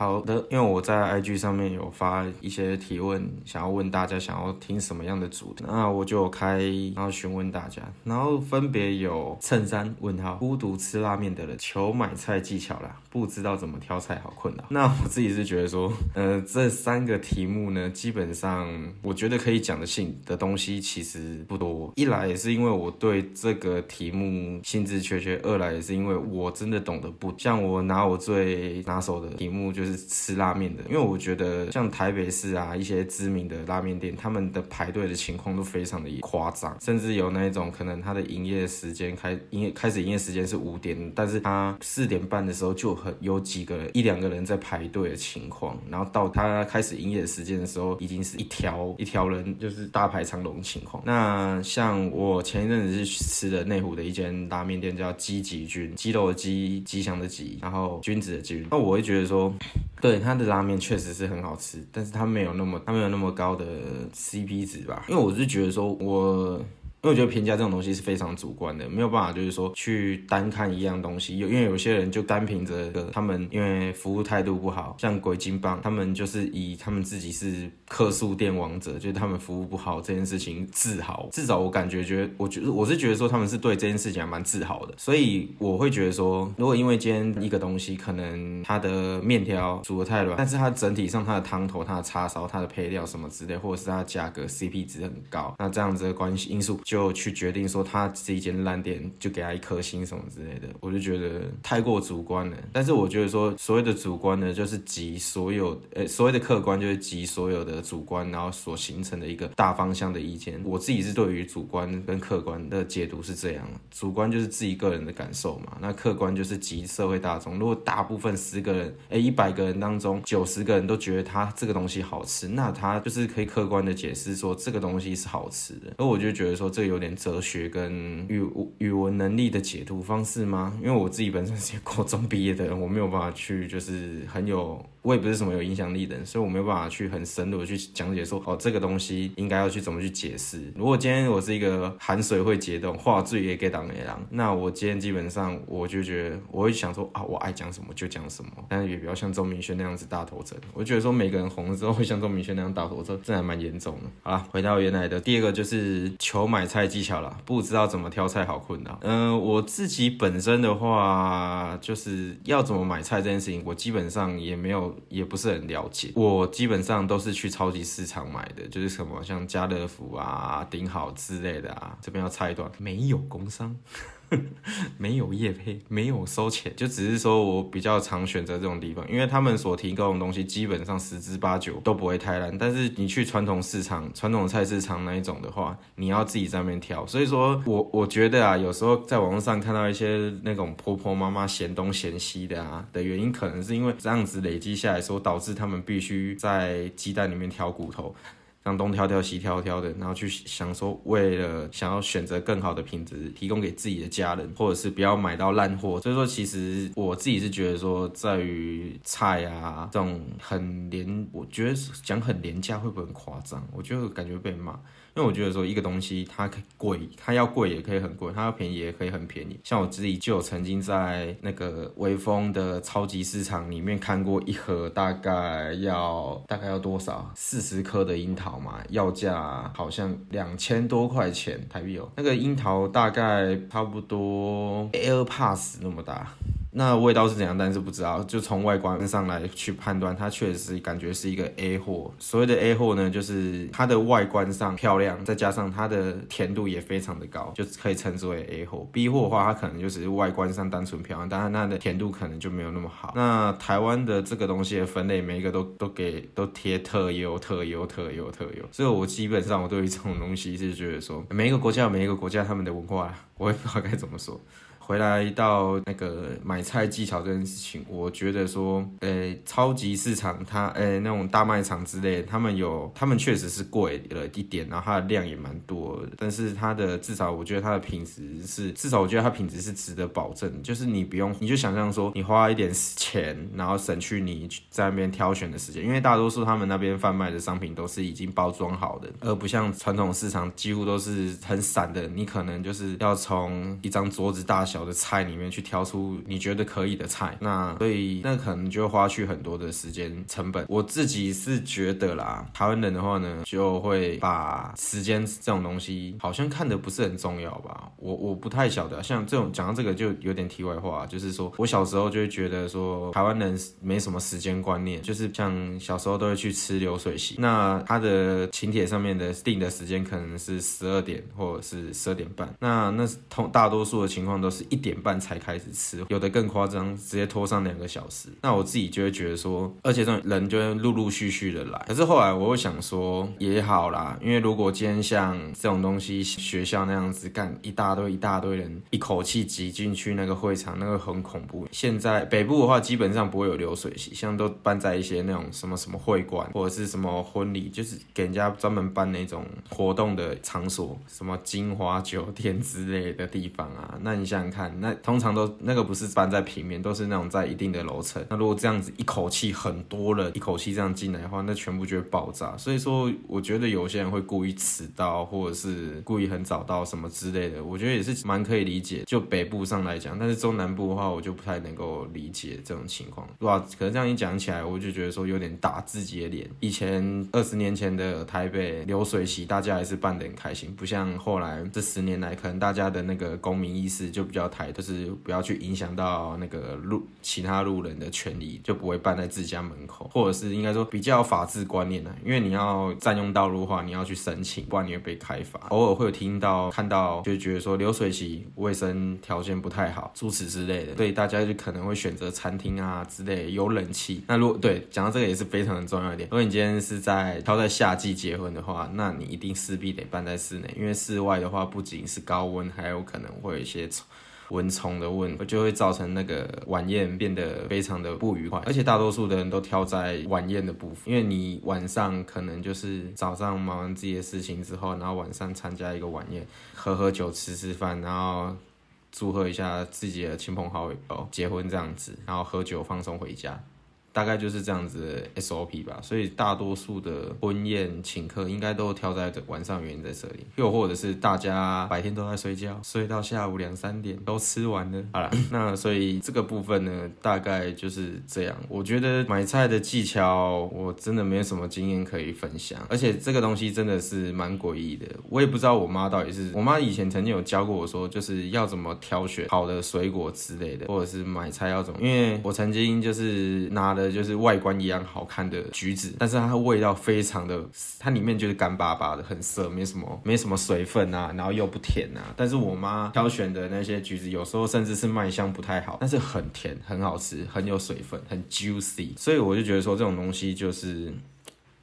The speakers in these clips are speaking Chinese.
好的，因为我在 IG 上面有发一些提问，想要问大家想要听什么样的主题，那我就开，然后询问大家，然后分别有衬衫问号，孤独吃拉面的人，求买菜技巧啦，不知道怎么挑菜好困扰。那我自己是觉得说，呃，这三个题目呢，基本上我觉得可以讲的性的东西其实不多。一来也是因为我对这个题目兴致缺缺，二来也是因为我真的懂得不像我拿我最拿手的题目就是。吃拉面的，因为我觉得像台北市啊一些知名的拉面店，他们的排队的情况都非常的夸张，甚至有那一种可能他的营业时间开营业开始营业时间是五点，但是他四点半的时候就很有几个一两个人在排队的情况，然后到他开始营业时间的时候，已经是一条一条人就是大排长龙情况。那像我前一阵子是吃的内湖的一间拉面店，叫鸡吉君，鸡肉的鸡，吉祥的吉，然后君子的君，那我会觉得说。对它的拉面确实是很好吃，但是它没有那么它没有那么高的 CP 值吧？因为我是觉得说我。因为我觉得评价这种东西是非常主观的，没有办法就是说去单看一样东西。有因为有些人就单凭着他们因为服务态度不好，像鬼金棒，他们就是以他们自己是客诉店王者，就是他们服务不好这件事情自豪。至少我感觉觉得，我觉得我是觉得说他们是对这件事情还蛮自豪的。所以我会觉得说，如果因为今天一个东西可能它的面条煮的太软，但是它整体上它的汤头、它的叉烧、它的配料什么之类，或者是它的价格 CP 值很高，那这样子的关系因素。就去决定说他这一间烂店就给他一颗星什么之类的，我就觉得太过主观了。但是我觉得说所谓的主观呢，就是集所有呃所谓的客观就是集所有的主观，然后所形成的一个大方向的意见。我自己是对于主观跟客观的解读是这样，主观就是自己个人的感受嘛，那客观就是集社会大众。如果大部分十个人哎一百个人当中九十个人都觉得他这个东西好吃，那他就是可以客观的解释说这个东西是好吃的。而我就觉得说这。这有点哲学跟语语文能力的解读方式吗？因为我自己本身是高中毕业的人，我没有办法去就是很有。我也不是什么有影响力的人，所以我没有办法去很深入的去讲解说，哦，这个东西应该要去怎么去解释。如果今天我是一个含水会解冻、话最也给挡雷狼，那我今天基本上我就觉得我会想说啊，我爱讲什么就讲什么，但是也不要像周明轩那样子大头针。我觉得说每个人红了之后会像周明轩那样大头针，这还蛮严重的。好了，回到原来的第二个就是求买菜技巧了，不知道怎么挑菜好困难。嗯，我自己本身的话，就是要怎么买菜这件事情，我基本上也没有。也不是很了解，我基本上都是去超级市场买的，就是什么像家乐福啊、顶好之类的啊。这边要插一段，没有工商。没有业配，没有收钱，就只是说我比较常选择这种地方，因为他们所提供的东西基本上十之八九都不会太烂。但是你去传统市场、传统菜市场那一种的话，你要自己在那边挑。所以说我我觉得啊，有时候在网络上看到一些那种婆婆妈妈嫌东嫌西的啊的原因，可能是因为这样子累积下来，说导致他们必须在鸡蛋里面挑骨头。让东挑挑西挑挑的，然后去想说，为了想要选择更好的品质，提供给自己的家人，或者是不要买到烂货。所以说，其实我自己是觉得说，在于菜啊这种很廉，我觉得讲很廉价会不会很夸张？我觉得感觉被骂。因为我觉得说一个东西它可贵，它要贵也可以很贵，它要便宜也可以很便宜。像我自己就有曾经在那个微风的超级市场里面看过一盒，大概要大概要多少？四十颗的樱桃嘛，要价好像两千多块钱台币哦。那个樱桃大概差不多 AirPods 那么大。那味道是怎样？但是不知道，就从外观上来去判断，它确实感觉是一个 A 货。所谓的 A 货呢，就是它的外观上漂亮，再加上它的甜度也非常的高，就可以称之为 A 货。B 货的话，它可能就是外观上单纯漂亮，但是它的甜度可能就没有那么好。那台湾的这个东西的分类，每一个都都给都贴特优、特优、特优、特优。所以我基本上我对于这种东西是觉得说，每一个国家有每一个国家他们的文化，我也不知道该怎么说。回来到那个买菜技巧这件事情，我觉得说，呃，超级市场它，呃，那种大卖场之类，他们有，他们确实是贵了一点，然后它的量也蛮多，但是它的至少我觉得它的品质是，至少我觉得它品质是值得保证，就是你不用，你就想象说，你花一点钱，然后省去你在那边挑选的时间，因为大多数他们那边贩卖的商品都是已经包装好的，而不像传统市场几乎都是很散的，你可能就是要从一张桌子大小。小的菜里面去挑出你觉得可以的菜。那所以那可能就花去很多的时间成本。我自己是觉得啦，台湾人的话呢，就会把时间这种东西好像看的不是很重要吧。我我不太晓得，像这种讲到这个就有点题外话，就是说我小时候就会觉得说台湾人没什么时间观念，就是像小时候都会去吃流水席，那他的请帖上面的定的时间可能是十二点或者是十二点半，那那通大多数的情况都是一点半才开始吃，有的更夸张，直接拖上两个小时。那我自己就会觉得说，而且这种人就会陆陆续续的来。可是后来我会想说，也好啦，因为如果今天像这种东西学校那样子干一大堆一大堆人一口气挤进去那个会场，那个很恐怖。现在北部的话基本上不会有流水席，像都办在一些那种什么什么会馆或者是什么婚礼，就是给人家专门办那种活动的场所，什么金华酒店之类的地方啊。那你想看，那通常都那个不是搬在平面，都是那种在一定的楼层。那如果这样子一口气很多人一口气这样进来的话，那全部就会爆炸。所以说，我觉得有些人会故意迟到，或者是故意很早到什么之类的，我觉得也是蛮可以理解。就北部上来讲，但是中南部的话，我就不太能够理解这种情况，哇？可是这样一讲起来，我就觉得说有点打自己的脸。以前二十年前的台北流水席，大家还是办得很开心，不像后来这十年来，可能大家的那个公民意识就比较要抬，就是不要去影响到那个路其他路人的权利，就不会办在自家门口，或者是应该说比较法治观念呢。因为你要占用道路的话，你要去申请，不然你会被开罚。偶尔会有听到看到，就觉得说流水席卫生条件不太好，诸此之类的，所以大家就可能会选择餐厅啊之类有冷气。那如果对讲到这个也是非常的重要一点，如果你今天是在挑在夏季结婚的话，那你一定势必得办在室内，因为室外的话不仅是高温，还有可能会有一些蚊虫的问，就会造成那个晚宴变得非常的不愉快。而且大多数的人都挑在晚宴的部分，因为你晚上可能就是早上忙完自己的事情之后，然后晚上参加一个晚宴，喝喝酒、吃吃饭，然后祝贺一下自己的亲朋好友结婚这样子，然后喝酒放松回家。大概就是这样子的 SOP 吧，所以大多数的婚宴请客应该都挑在晚上原因在这里，又或者是大家白天都在睡觉，睡到下午两三点都吃完了。好了，那所以这个部分呢，大概就是这样。我觉得买菜的技巧我真的没有什么经验可以分享，而且这个东西真的是蛮诡异的。我也不知道我妈到底是，我妈以前曾经有教过我说，就是要怎么挑选好的水果之类的，或者是买菜要怎么，因为我曾经就是拿了。就是外观一样好看的橘子，但是它的味道非常的，它里面就是干巴巴的，很涩，没什么没什么水分啊，然后又不甜啊。但是我妈挑选的那些橘子，有时候甚至是卖相不太好，但是很甜，很好吃，很有水分，很 juicy。所以我就觉得说这种东西就是。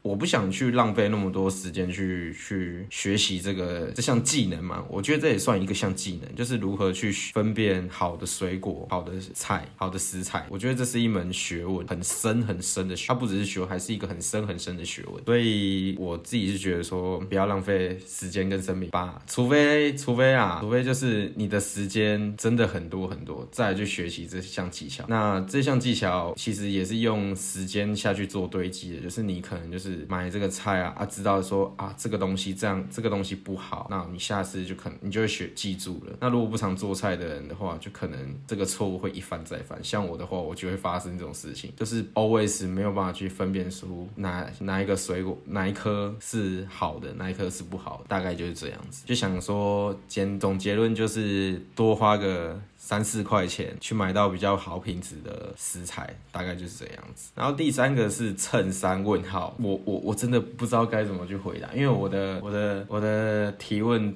我不想去浪费那么多时间去去学习这个这项技能嘛？我觉得这也算一个项技能，就是如何去分辨好的水果、好的菜、好的食材。我觉得这是一门学问，很深很深的学，它不只是学问，还是一个很深很深的学问。所以我自己是觉得说，不要浪费时间跟生命吧，除非除非啊，除非就是你的时间真的很多很多，再去学习这项技巧。那这项技巧其实也是用时间下去做堆积的，就是你可能就是。是买这个菜啊啊，知道说啊这个东西这样这个东西不好，那你下次就可能你就会学记住了。那如果不常做菜的人的话，就可能这个错误会一犯再犯。像我的话，我就会发生这种事情，就是 always 没有办法去分辨出哪哪一个水果哪一颗是好的，哪一颗是不好，大概就是这样子。就想说简总结论就是多花个。三四块钱去买到比较好品质的食材，大概就是这样子。然后第三个是衬衫问号，我我我真的不知道该怎么去回答，因为我的我的我的提问。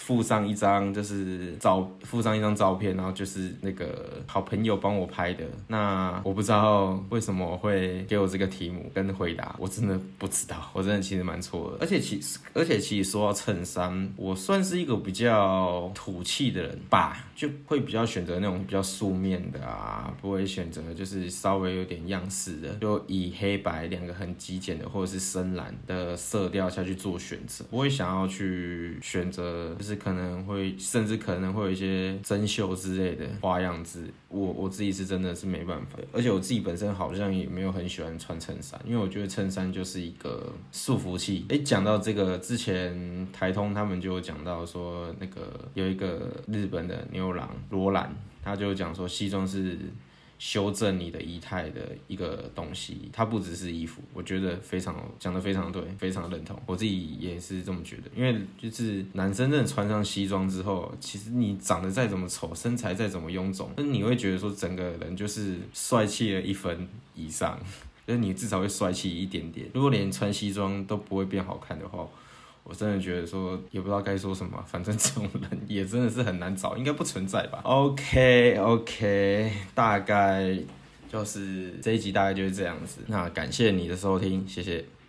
附上一张就是照，附上一张照片，然后就是那个好朋友帮我拍的。那我不知道为什么会给我这个题目跟回答，我真的不知道，我真的其实蛮错的。而且其实，而且其实说到衬衫，我算是一个比较土气的人吧，就会比较选择那种比较素面的啊，不会选择就是稍微有点样式的，就以黑白两个很极简的或者是深蓝的色调下去做选择，不会想要去选择。就是可能会甚至可能会有一些针绣之类的花样子，我我自己是真的是没办法，而且我自己本身好像也没有很喜欢穿衬衫，因为我觉得衬衫就是一个束缚器。哎，讲到这个之前台通他们就有讲到说，那个有一个日本的牛郎罗兰，他就讲说西装是。修正你的仪态的一个东西，它不只是衣服，我觉得非常讲的非常对，非常认同，我自己也是这么觉得。因为就是男生真的穿上西装之后，其实你长得再怎么丑，身材再怎么臃肿，那你会觉得说整个人就是帅气了一分以上，就是你至少会帅气一点点。如果连穿西装都不会变好看的话，我真的觉得说也不知道该说什么，反正这种人也真的是很难找，应该不存在吧？OK OK，大概就是这一集大概就是这样子。那感谢你的收听，谢谢。